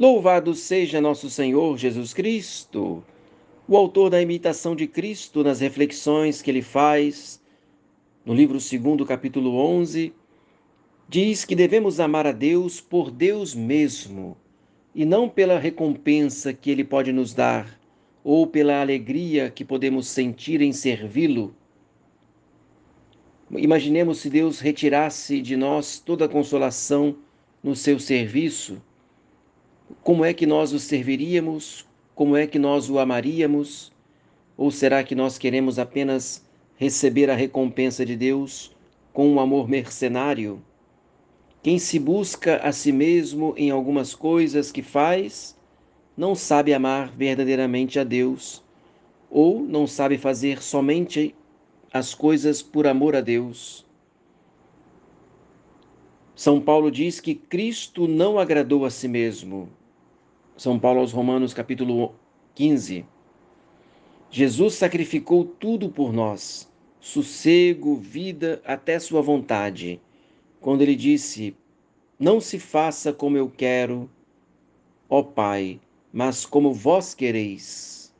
Louvado seja nosso Senhor Jesus Cristo, o autor da imitação de Cristo nas reflexões que ele faz no livro 2, capítulo 11, diz que devemos amar a Deus por Deus mesmo e não pela recompensa que ele pode nos dar ou pela alegria que podemos sentir em servi-lo. Imaginemos se Deus retirasse de nós toda a consolação no seu serviço como é que nós o serviríamos? Como é que nós o amaríamos? Ou será que nós queremos apenas receber a recompensa de Deus com um amor mercenário? Quem se busca a si mesmo em algumas coisas que faz, não sabe amar verdadeiramente a Deus, ou não sabe fazer somente as coisas por amor a Deus. São Paulo diz que Cristo não agradou a si mesmo. São Paulo aos Romanos, capítulo 15. Jesus sacrificou tudo por nós, sossego, vida, até sua vontade, quando ele disse: Não se faça como eu quero, ó Pai, mas como vós quereis.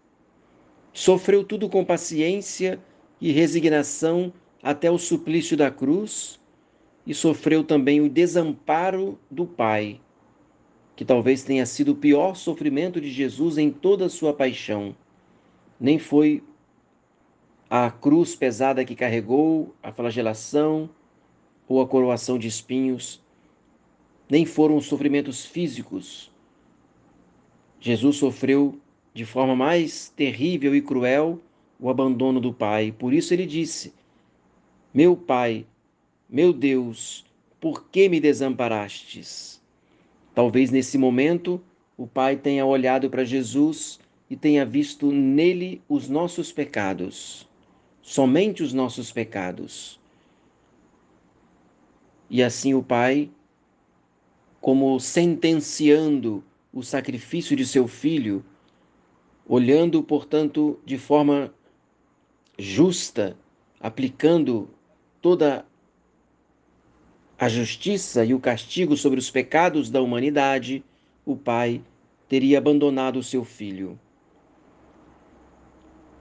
Sofreu tudo com paciência e resignação até o suplício da cruz e sofreu também o desamparo do Pai, que talvez tenha sido o pior sofrimento de Jesus em toda a sua paixão. Nem foi a cruz pesada que carregou, a flagelação ou a coroação de espinhos, nem foram os sofrimentos físicos. Jesus sofreu de forma mais terrível e cruel o abandono do Pai. Por isso ele disse: Meu Pai, meu Deus, por que me desamparastes? Talvez nesse momento o Pai tenha olhado para Jesus e tenha visto nele os nossos pecados, somente os nossos pecados. E assim o Pai, como sentenciando o sacrifício de seu filho, olhando, portanto, de forma justa, aplicando toda a justiça e o castigo sobre os pecados da humanidade, o Pai teria abandonado o seu filho.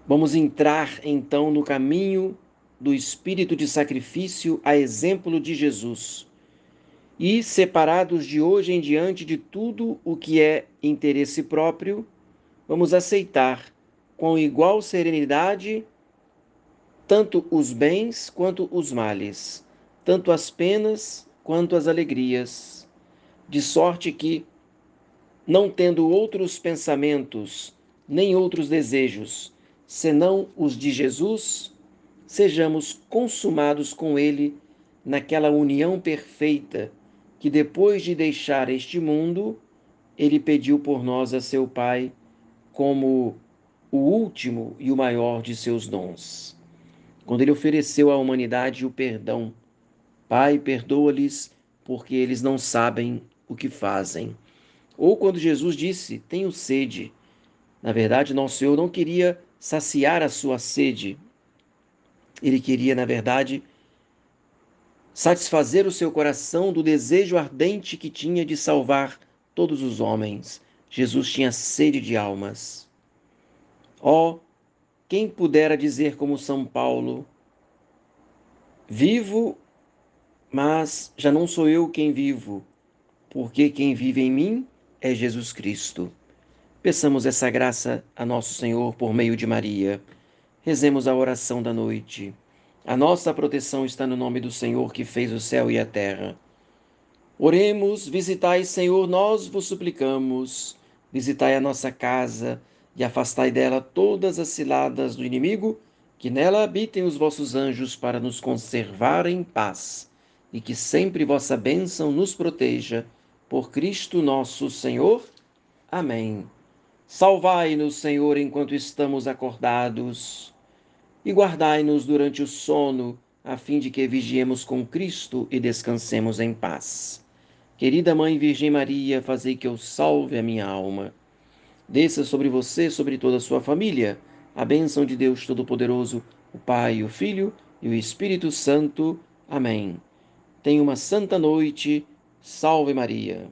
Vamos entrar então no caminho do espírito de sacrifício a exemplo de Jesus. E, separados de hoje em diante de tudo o que é interesse próprio, vamos aceitar com igual serenidade tanto os bens quanto os males tanto as penas quanto as alegrias, de sorte que, não tendo outros pensamentos nem outros desejos, senão os de Jesus, sejamos consumados com Ele naquela união perfeita que, depois de deixar este mundo, Ele pediu por nós a seu Pai como o último e o maior de seus dons. Quando Ele ofereceu à humanidade o perdão, Pai, perdoa-lhes, porque eles não sabem o que fazem. Ou quando Jesus disse: Tenho sede. Na verdade, nosso Senhor não queria saciar a sua sede. Ele queria, na verdade, satisfazer o seu coração do desejo ardente que tinha de salvar todos os homens. Jesus tinha sede de almas. Oh, quem pudera dizer como São Paulo: Vivo mas já não sou eu quem vivo, porque quem vive em mim é Jesus Cristo. Peçamos essa graça a nosso Senhor por meio de Maria. Rezemos a oração da noite. A nossa proteção está no nome do Senhor que fez o céu e a terra. Oremos, visitai, Senhor, nós vos suplicamos. Visitai a nossa casa e afastai dela todas as ciladas do inimigo, que nela habitem os vossos anjos para nos conservar em paz e que sempre vossa bênção nos proteja. Por Cristo nosso Senhor. Amém. Salvai-nos, Senhor, enquanto estamos acordados, e guardai-nos durante o sono, a fim de que vigiemos com Cristo e descansemos em paz. Querida Mãe Virgem Maria, fazei que eu salve a minha alma. Desça sobre você, sobre toda a sua família, a bênção de Deus Todo-Poderoso, o Pai, o Filho e o Espírito Santo. Amém. Tenha uma santa noite. Salve Maria.